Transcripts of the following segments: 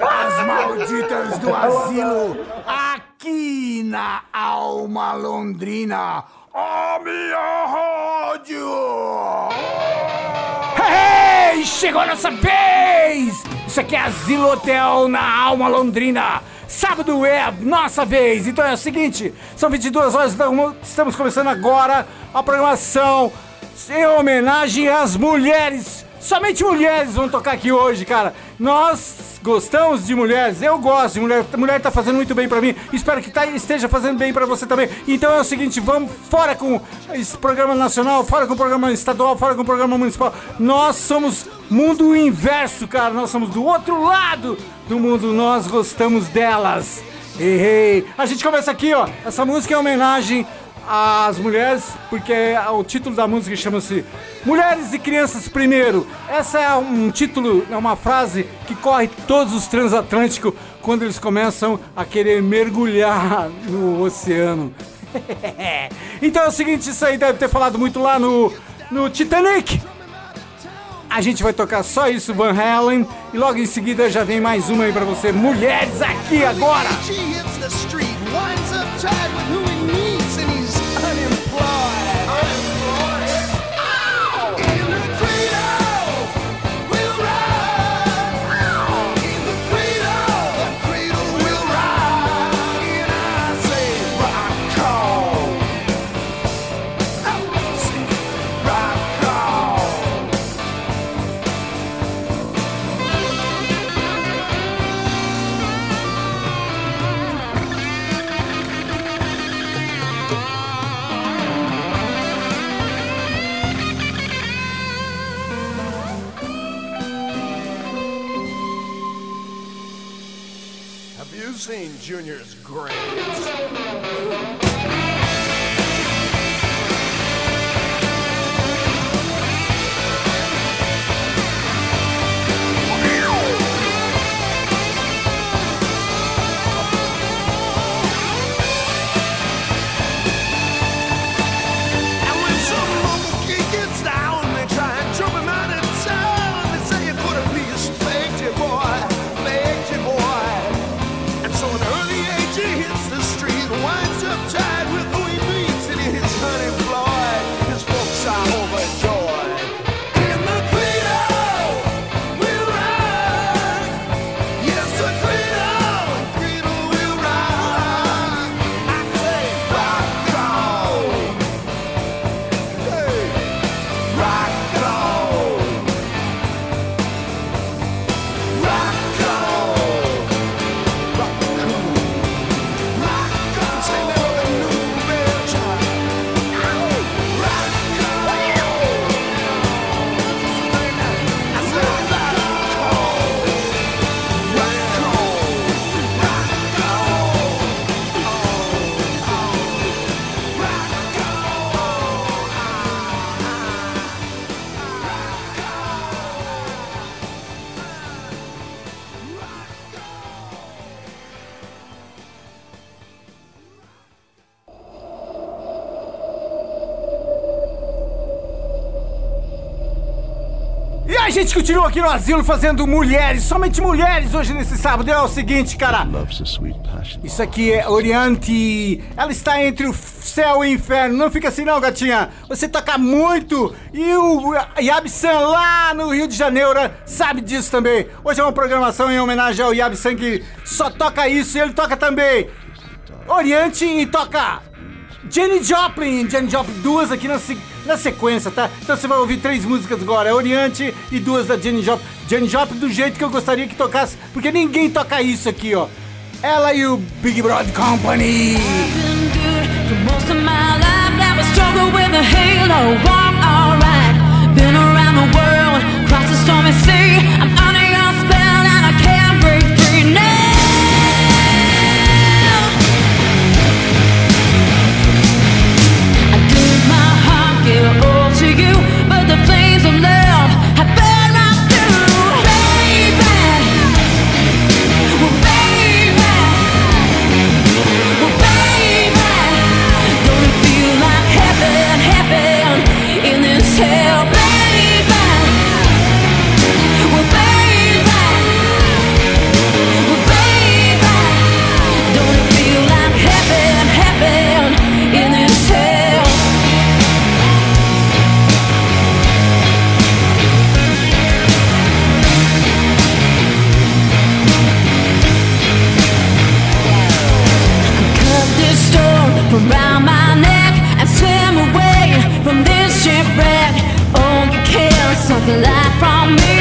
As malditas do asilo aqui na Alma Londrina. A minha rádio! Hey, chegou a nossa vez! Isso aqui é Asilo Hotel na Alma Londrina. Sábado é a nossa vez. Então é o seguinte, são 22 horas, então estamos começando agora a programação em homenagem às mulheres. Somente mulheres vão tocar aqui hoje, cara. Nós gostamos de mulheres, eu gosto de mulher. Mulher tá fazendo muito bem pra mim. Espero que tá, esteja fazendo bem pra você também. Então é o seguinte, vamos fora com esse programa nacional, fora com o programa estadual, fora com o programa municipal. Nós somos mundo inverso, cara. Nós somos do outro lado do mundo. Nós gostamos delas. Errei. A gente começa aqui, ó. Essa música é homenagem às mulheres, porque o título da música chama-se Mulheres e Crianças Primeiro. Essa é um título, é uma frase que corre todos os transatlânticos quando eles começam a querer mergulhar no oceano. então é o seguinte, isso aí deve ter falado muito lá no, no Titanic. A gente vai tocar só isso, Van Halen, e logo em seguida já vem mais uma aí pra você. Mulheres aqui agora! Jr.'s great. Continua aqui no asilo fazendo mulheres, somente mulheres hoje nesse sábado. É o seguinte, cara. Isso aqui é Oriente. Ela está entre o céu e o inferno. Não fica assim não, gatinha. Você toca muito. E o Yabsan lá no Rio de Janeiro sabe disso também. Hoje é uma programação em homenagem ao Yabsan que só toca isso e ele toca também Oriente e toca Jenny Joplin. Jenny Joplin, duas aqui na, se- na sequência, tá? Então você vai ouvir três músicas agora. Oriente e duas da Jenny Joplin. Jenny Joplin do jeito que eu gostaria que tocasse, porque ninguém toca isso aqui, ó. Ela e o Big Broad Company. been around my neck and swim away from this shipwreck. Oh, you kill something like from me.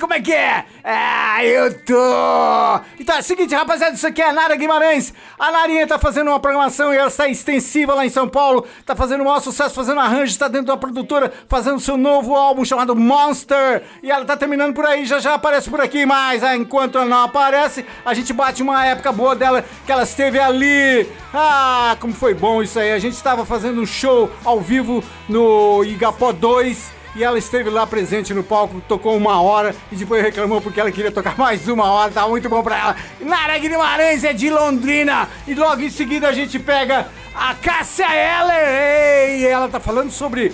Como é que é? Ah, eu tô. Então é o seguinte, rapaziada, isso aqui é a Nara Guimarães. A Narinha tá fazendo uma programação e ela está extensiva lá em São Paulo. Tá fazendo o maior sucesso, fazendo arranjos, tá dentro da produtora, fazendo seu novo álbum chamado Monster. E ela tá terminando por aí, já já aparece por aqui, mas ah, enquanto ela não aparece, a gente bate uma época boa dela que ela esteve ali. Ah, como foi bom isso aí. A gente estava fazendo um show ao vivo no Igapó 2. E ela esteve lá presente no palco, tocou uma hora e depois reclamou porque ela queria tocar mais uma hora, tá muito bom pra ela. Nara Guimarães é de Londrina e logo em seguida a gente pega a Cássia Eller. E ela tá falando sobre.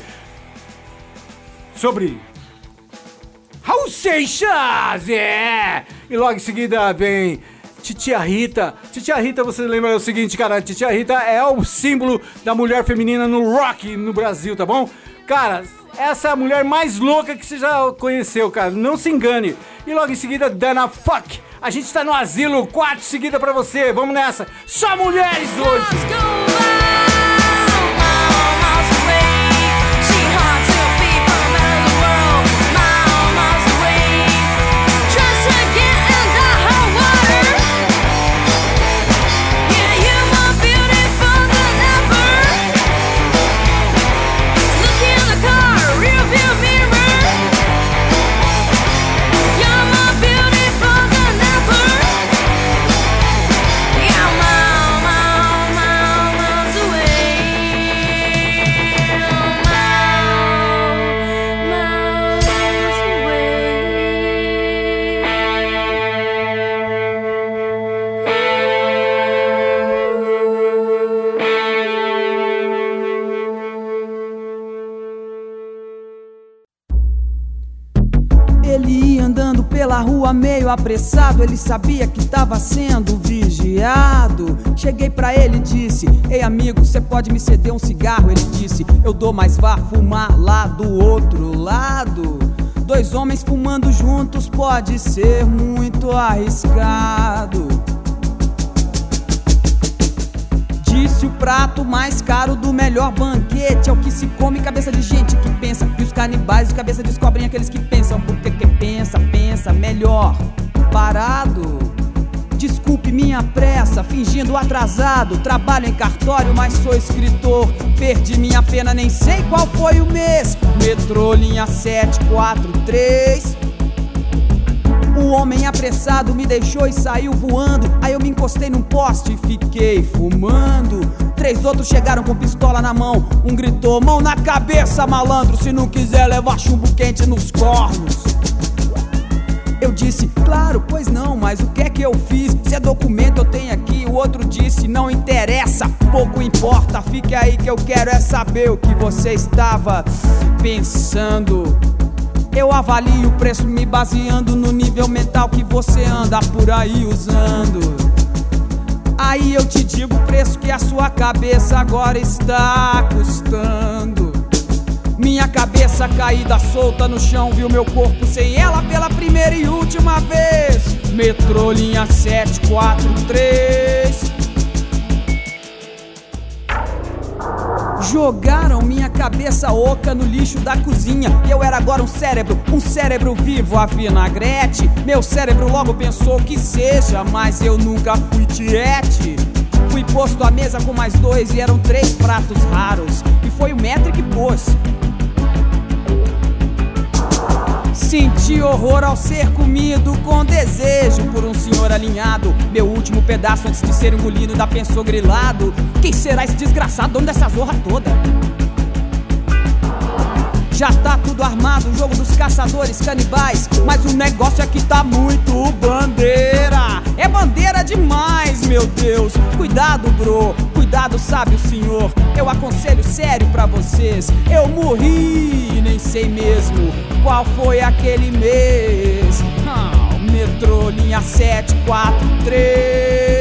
Sobre. Raul Seixas! É! E logo em seguida vem. Titia Rita. Titia Rita, você lembra o seguinte, cara? Titia Rita é o símbolo da mulher feminina no rock no Brasil, tá bom? Cara, essa é a mulher mais louca que você já conheceu, cara. Não se engane. E logo em seguida, Dana Fuck. A gente tá no asilo, quatro seguida pra você. Vamos nessa. Só mulheres hoje. Meio apressado, ele sabia que tava sendo vigiado. Cheguei pra ele e disse: Ei amigo, você pode me ceder um cigarro? Ele disse: Eu dou, mas vá fumar lá do outro lado. Dois homens fumando juntos pode ser muito arriscado. Disse o prato mais caro do melhor banquete. É o que se come cabeça de gente que pensa. E os canibais de cabeça descobrem aqueles que pensam. Porque quem pensa, pensa melhor. Parado. Desculpe minha pressa, fingindo atrasado. Trabalho em cartório, mas sou escritor. Perdi minha pena, nem sei qual foi o mês. Metrô, linha 743 o homem apressado me deixou e saiu voando. Aí eu me encostei num poste e fiquei fumando. Três outros chegaram com pistola na mão. Um gritou: Mão na cabeça, malandro. Se não quiser levar chumbo quente nos cornos. Eu disse, claro, pois não, mas o que é que eu fiz? Se é documento eu tenho aqui, o outro disse, não interessa, pouco importa, fique aí que eu quero é saber o que você estava pensando. Eu avalio o preço me baseando no nível mental que você anda por aí usando. Aí eu te digo o preço que a sua cabeça agora está custando. Minha cabeça caída solta no chão, viu meu corpo sem ela pela primeira e última vez. Metrô linha 743. Jogaram minha cabeça oca no lixo da cozinha. Eu era agora um cérebro, um cérebro vivo a vinagrete. Meu cérebro logo pensou que seja, mas eu nunca fui tiete. Fui posto à mesa com mais dois e eram três pratos raros. E foi o metro que pôs. Senti horror ao ser comido com desejo por um senhor alinhado. Meu último pedaço antes de ser engolido ainda pensou grilado. Quem será esse desgraçado, dono dessa zorra toda? Já tá tudo armado, o jogo dos caçadores canibais. Mas o negócio é que tá muito bandeira. É bandeira demais, meu Deus. Cuidado, bro. Cuidado, sabe o senhor. Eu aconselho sério pra vocês. Eu morri, nem sei mesmo qual foi aquele mês. Ah, metrô linha 743.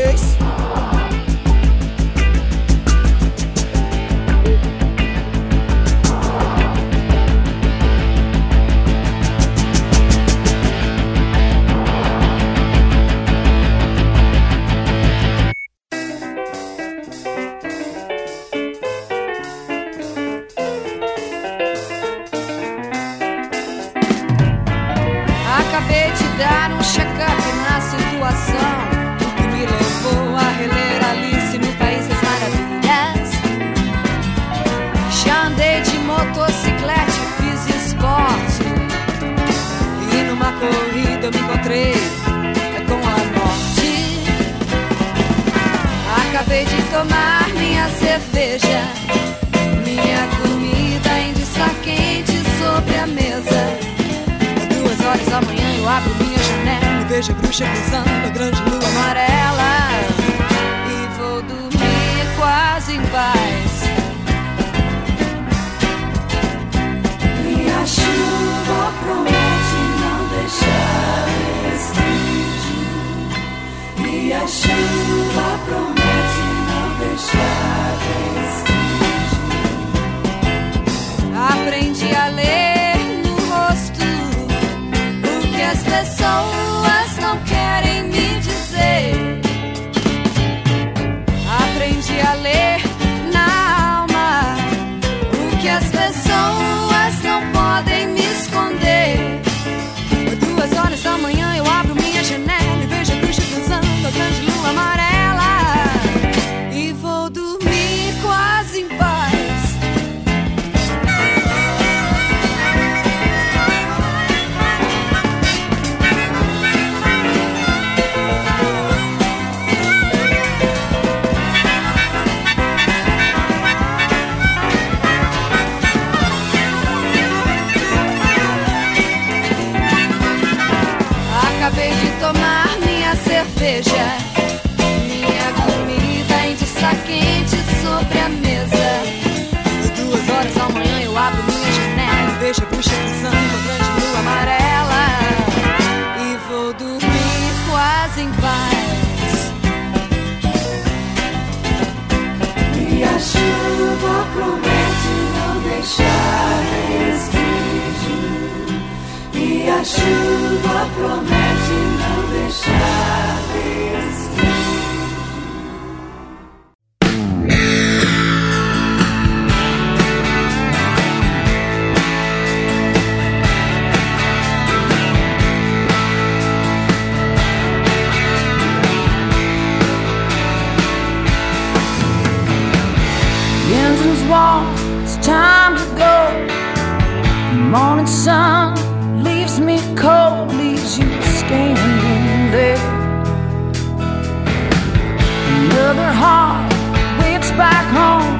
deixar vestígio e a chuva promete não deixar vestígio. Morning sun leaves me cold, leaves you standing there. Another heart waits back home.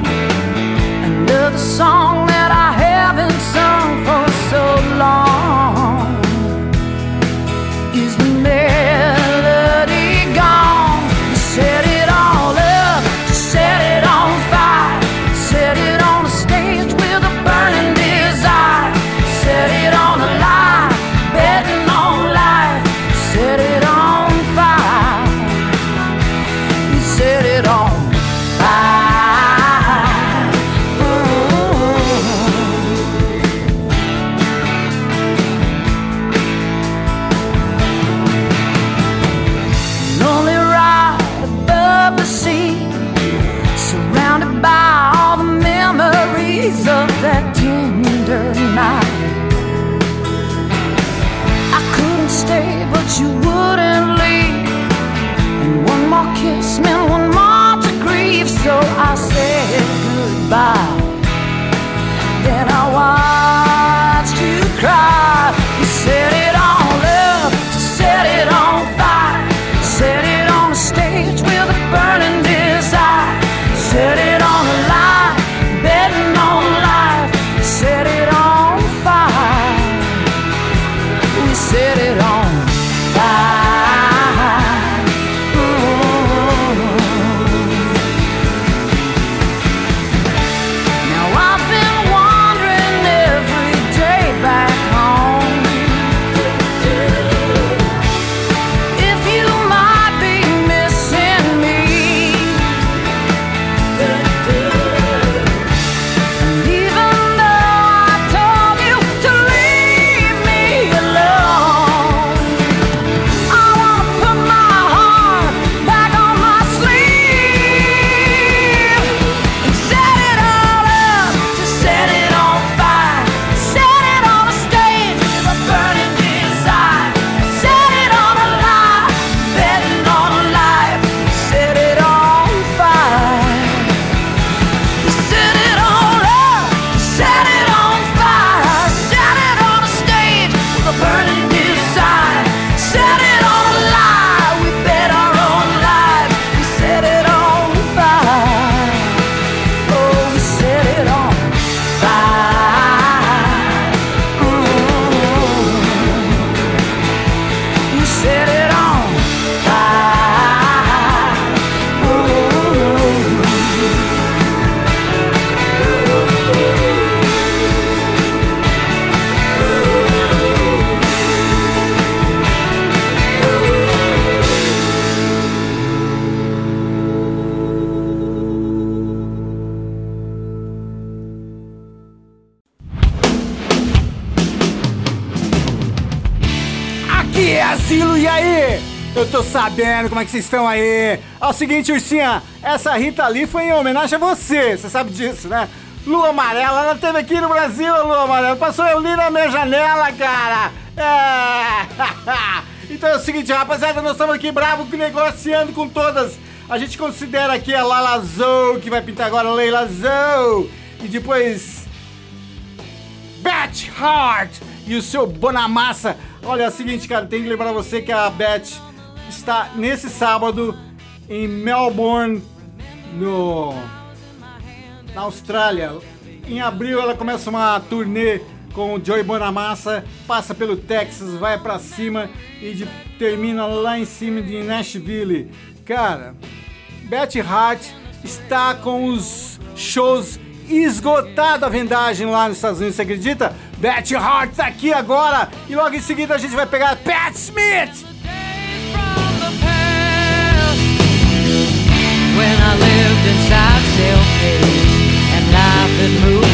Another song memories of that tender night. I couldn't stay, but you wouldn't leave. And one more kiss meant one more to grieve, so I said goodbye. Then I watched you cry. Sabendo como é que vocês estão aí. É o seguinte, Ursinha, essa Rita Lee foi em homenagem a você, você sabe disso, né? Lua Amarela, ela teve aqui no Brasil, a Lua Amarela. Passou eu ali na minha janela, cara. É. Então é o seguinte, rapaziada, nós estamos aqui bravos, negociando com todas. A gente considera aqui a Lala Zou, que vai pintar agora a Leila Zou. E depois Beth Hart e o seu Bonamassa. Olha, é o seguinte, cara, tem que lembrar você que a Beth está nesse sábado em Melbourne, no na Austrália. Em abril ela começa uma turnê com o Joey Bonamassa, passa pelo Texas, vai pra cima e de- termina lá em cima de Nashville. Cara, Beth Hart está com os shows esgotado a vendagem lá nos Estados Unidos, você acredita? Beth Hart tá aqui agora e logo em seguida a gente vai pegar Pat Smith. When I lived inside self-paced and life had moved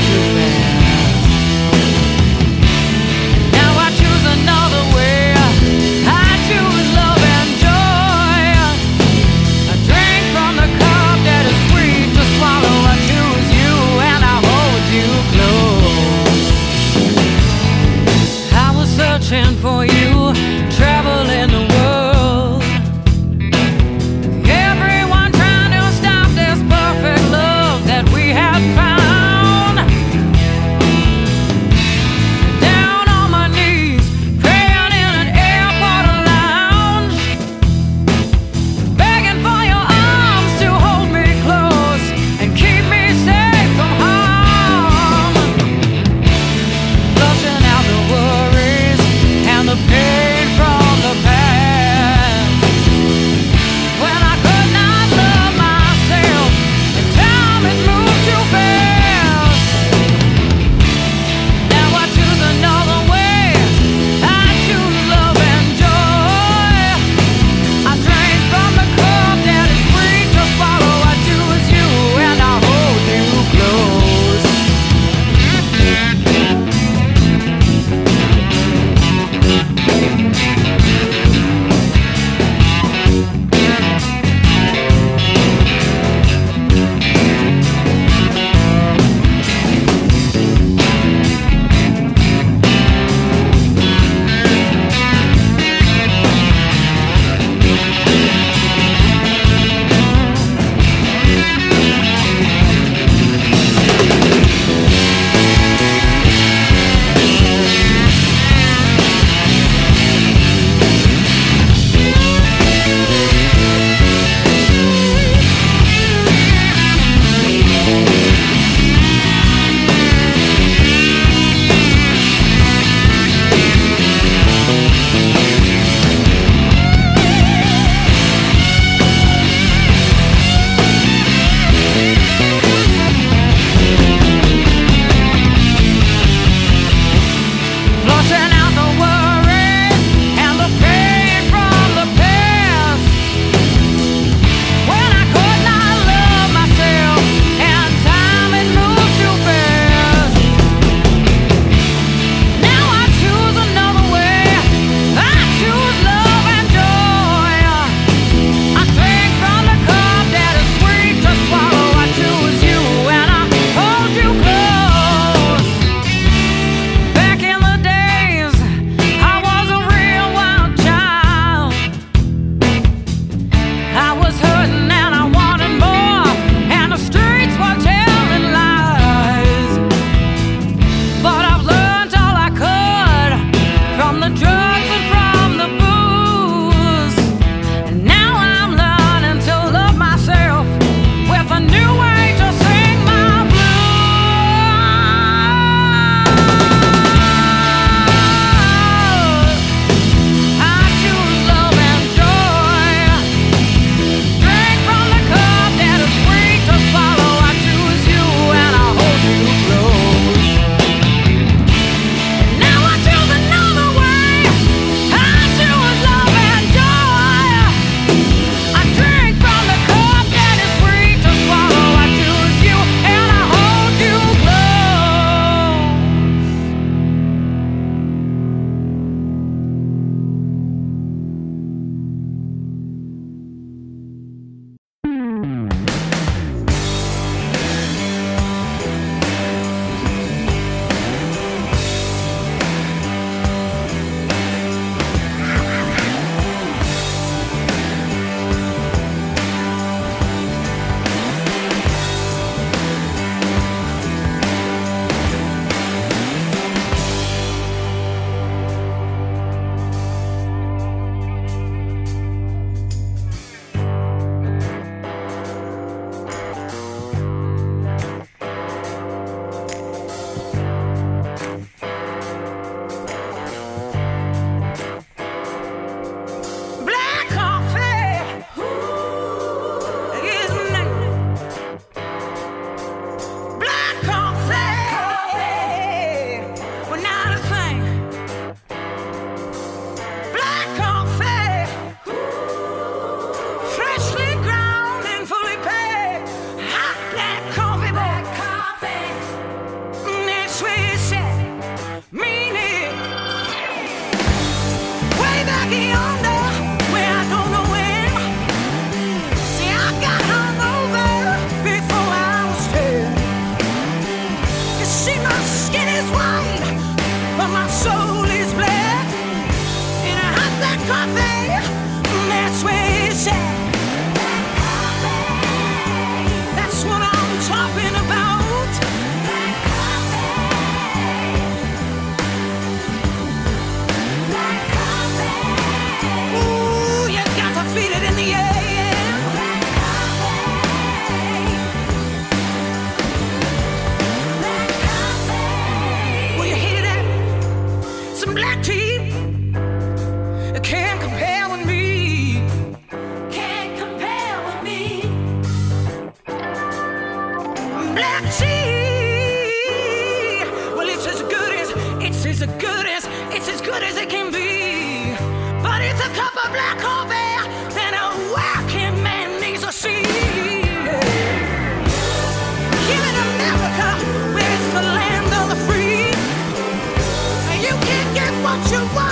请吧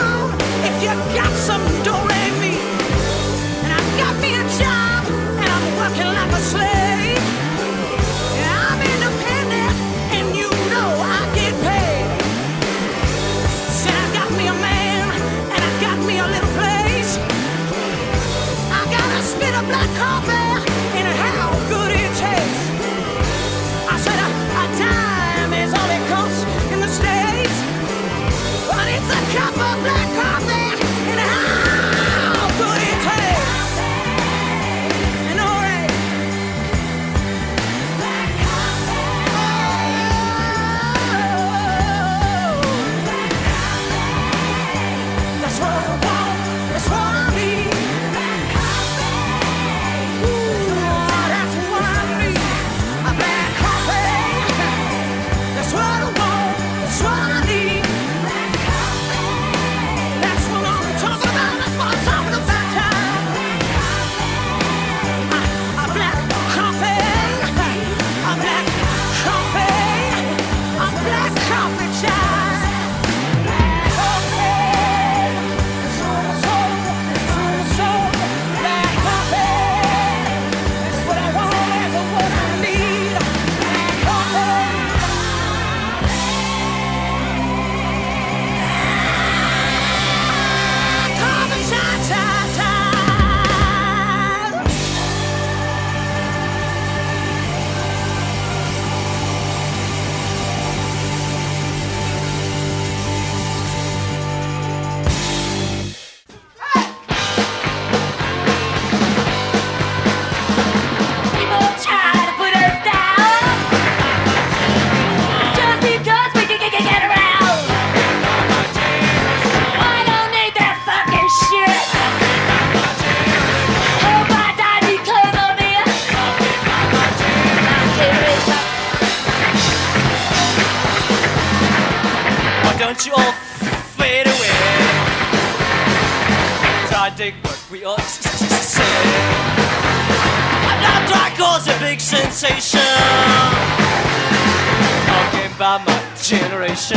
about my generation.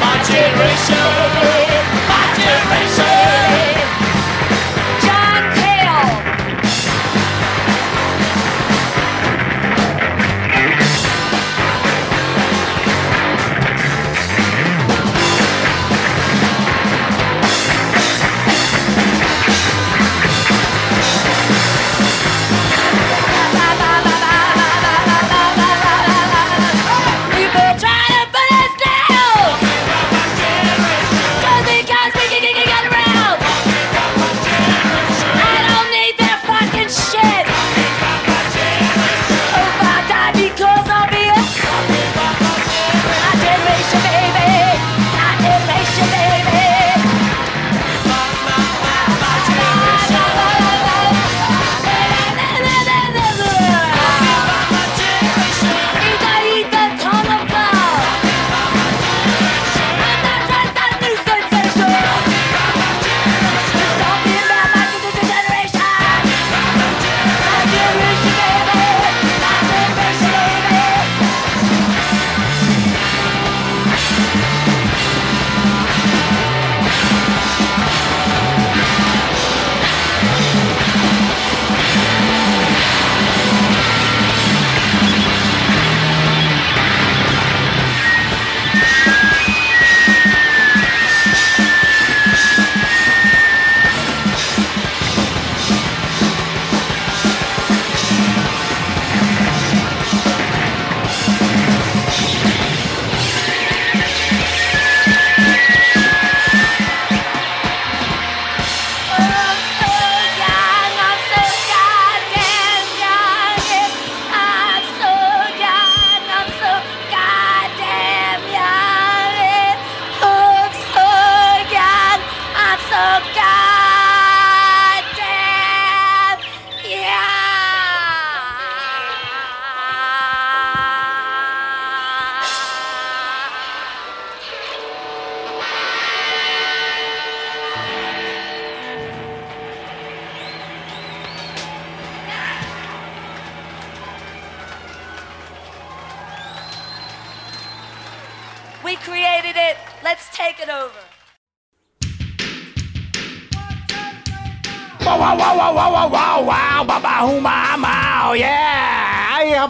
My generation. My generation.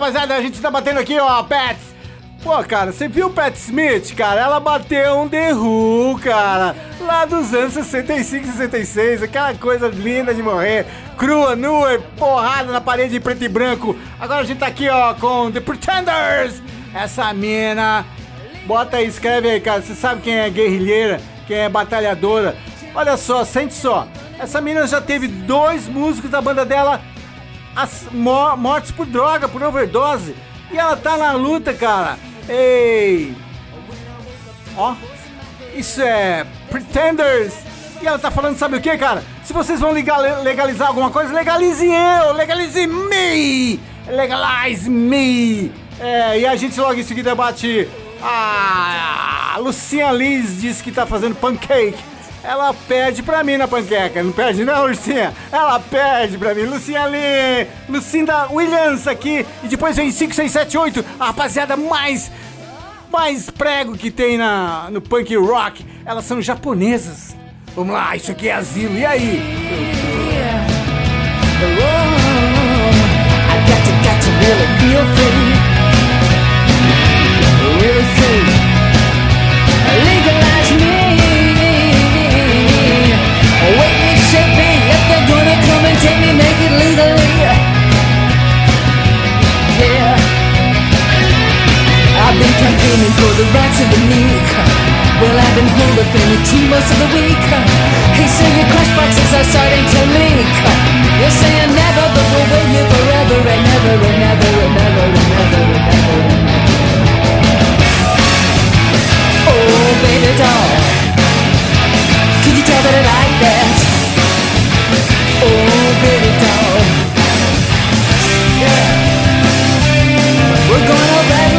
Rapaziada, a gente tá batendo aqui, ó, Pets. Pô, cara, você viu Pat Smith, cara? Ela bateu um The Who, cara. Lá dos anos 65, 66. Aquela coisa linda de morrer. Crua, nua, porrada na parede em preto e branco. Agora a gente tá aqui, ó, com The Pretenders. Essa mina. Bota aí, escreve aí, cara. Você sabe quem é guerrilheira, quem é batalhadora. Olha só, sente só. Essa mina já teve dois músicos da banda dela as mo- mortes por droga, por overdose. E ela tá na luta, cara. Ei! Ó, isso é Pretenders. E ela tá falando, sabe o que, cara? Se vocês vão legal- legalizar alguma coisa, legalize eu, legalize me! Legalize me! É, e a gente logo em seguida bate. A Lucinha Liz diz que tá fazendo pancake. Ela perde pra mim na panqueca. Não perde não, Lucinha? Ela perde pra mim. Lucinha ali, Lucinda Williams aqui. E depois vem 5, 6, 7, 8. A rapaziada mais mais prego que tem na, no punk rock. Elas são japonesas. Vamos lá, isso aqui é asilo. E aí? I got to, got to really feel free. Really free. Me, shake me. If they're gonna come and take me, make it. Yeah. I've been campaigning for the rights of the meek. Well, I've been up in tea most of the week. Your crash boxes are starting to leak. You're saying never, but we'll wait forever and never and never and never and never. Oh, baby doll, like that. Oh, baby We're gonna let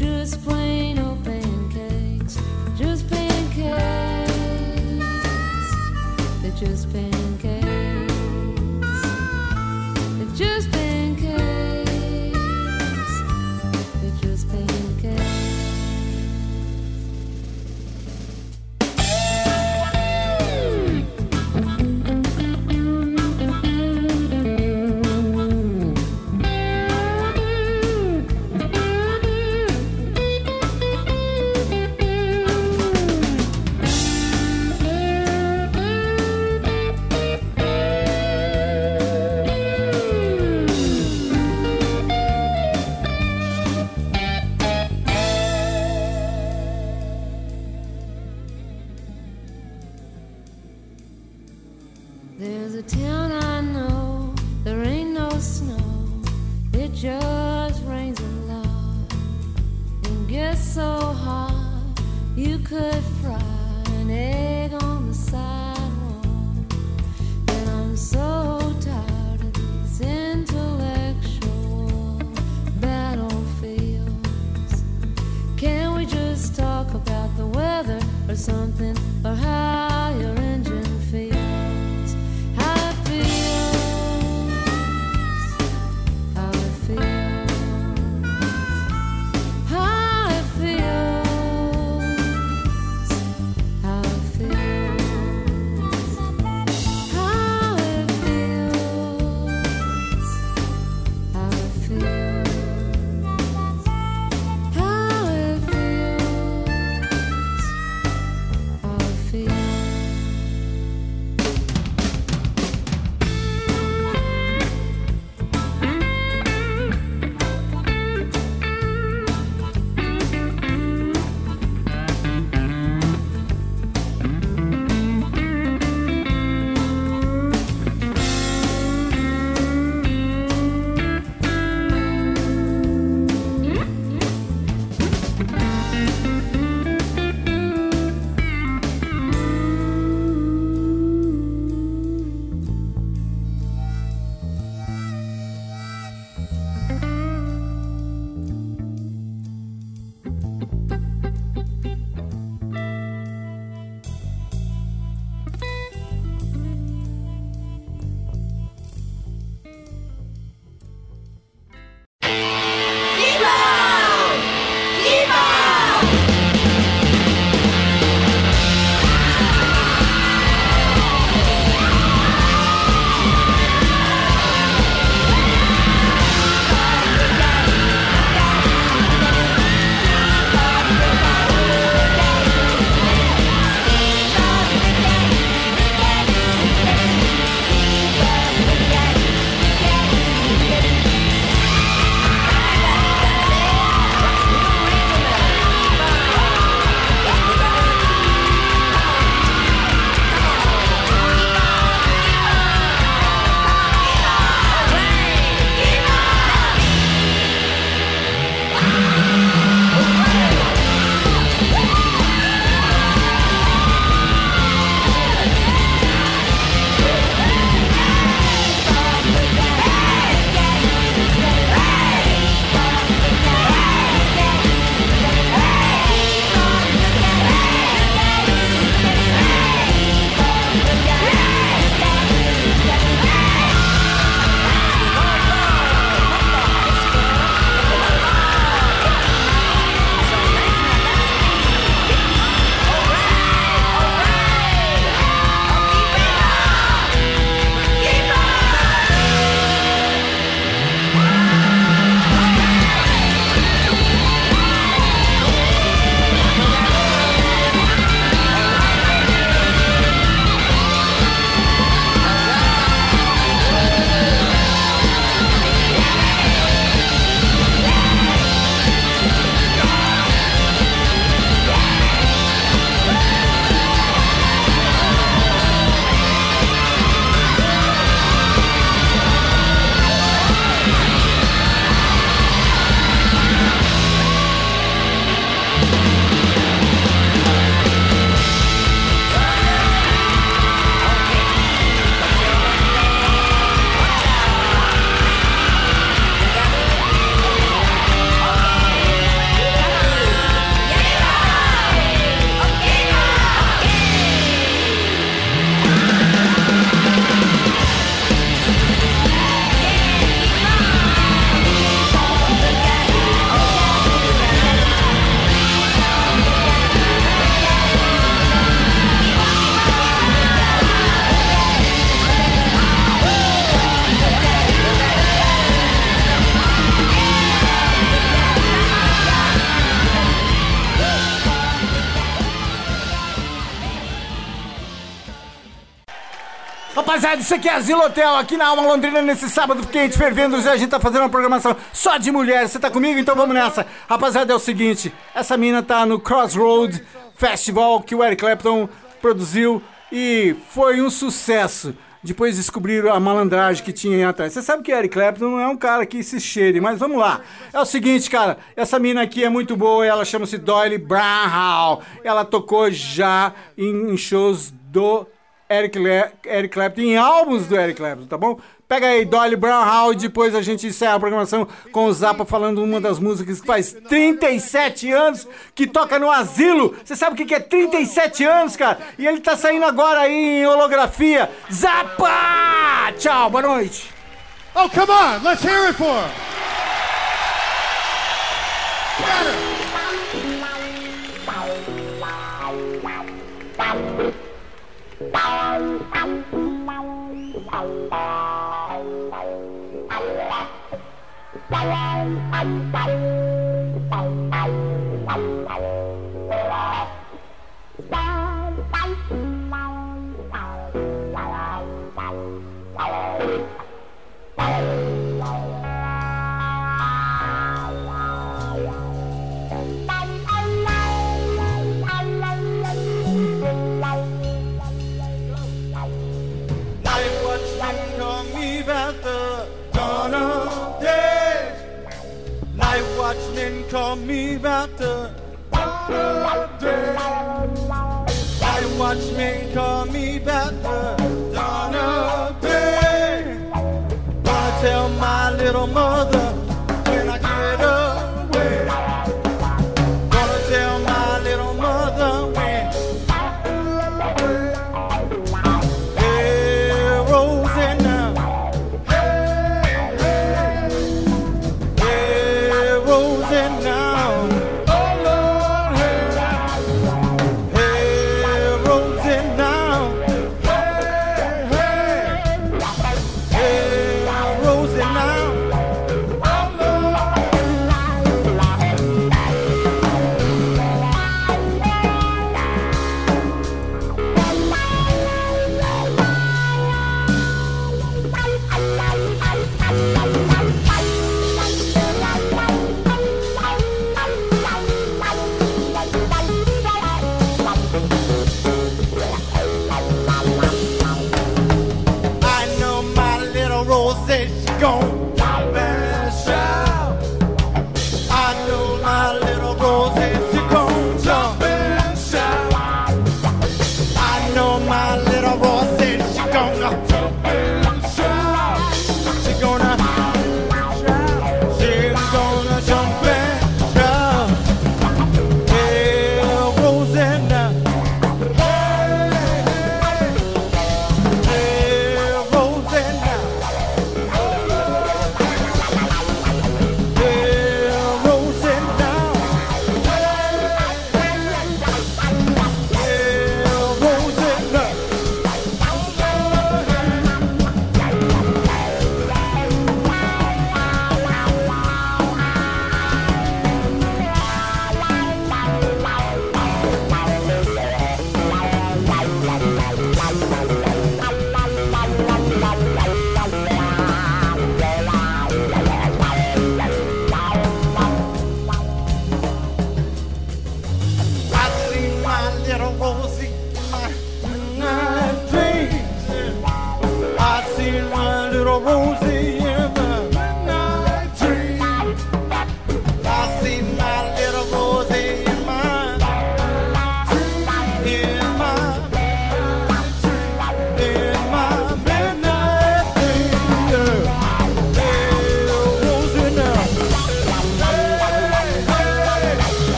just pancakes. Rapaziada, isso aqui é Asilo Hotel, aqui na Alma Londrina, nesse sábado quente, fervendo, e a gente tá fazendo uma programação só de mulheres. Você tá comigo? Então vamos nessa. Rapaziada, é o seguinte, essa mina tá no Crossroad Festival que o Eric Clapton produziu e foi um sucesso. Depois descobriram a malandragem que tinha aí atrás. Você sabe que Eric Clapton não é um cara que se cheire, mas vamos lá. É o seguinte, cara, essa mina aqui é muito boa, ela chama-se Doyle Brown. Ela tocou já em shows do Eric, Eric Clapton, em álbuns do Eric Clapton, tá bom? Pega aí Dolly Brown e depois a gente encerra a programação com o Zappa falando uma das músicas que faz 37 anos que toca no asilo. Você sabe o que é 37 anos, cara? E ele tá saindo agora aí em holografia. Zappa! Tchau, boa noite. Oh, come on, let's hear it for him. Bye. taught me about the Day. I watch me call me back the dawn of day? Why tell my little mother?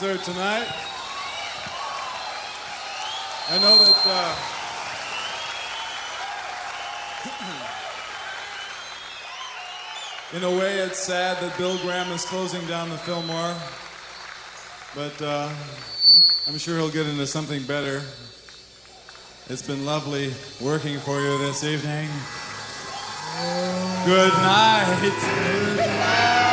Concert tonight. I know that uh, in a way it's sad that Bill Graham is closing down the Fillmore, but uh, I'm sure he'll get into something better. It's been lovely working for you this evening. Good night.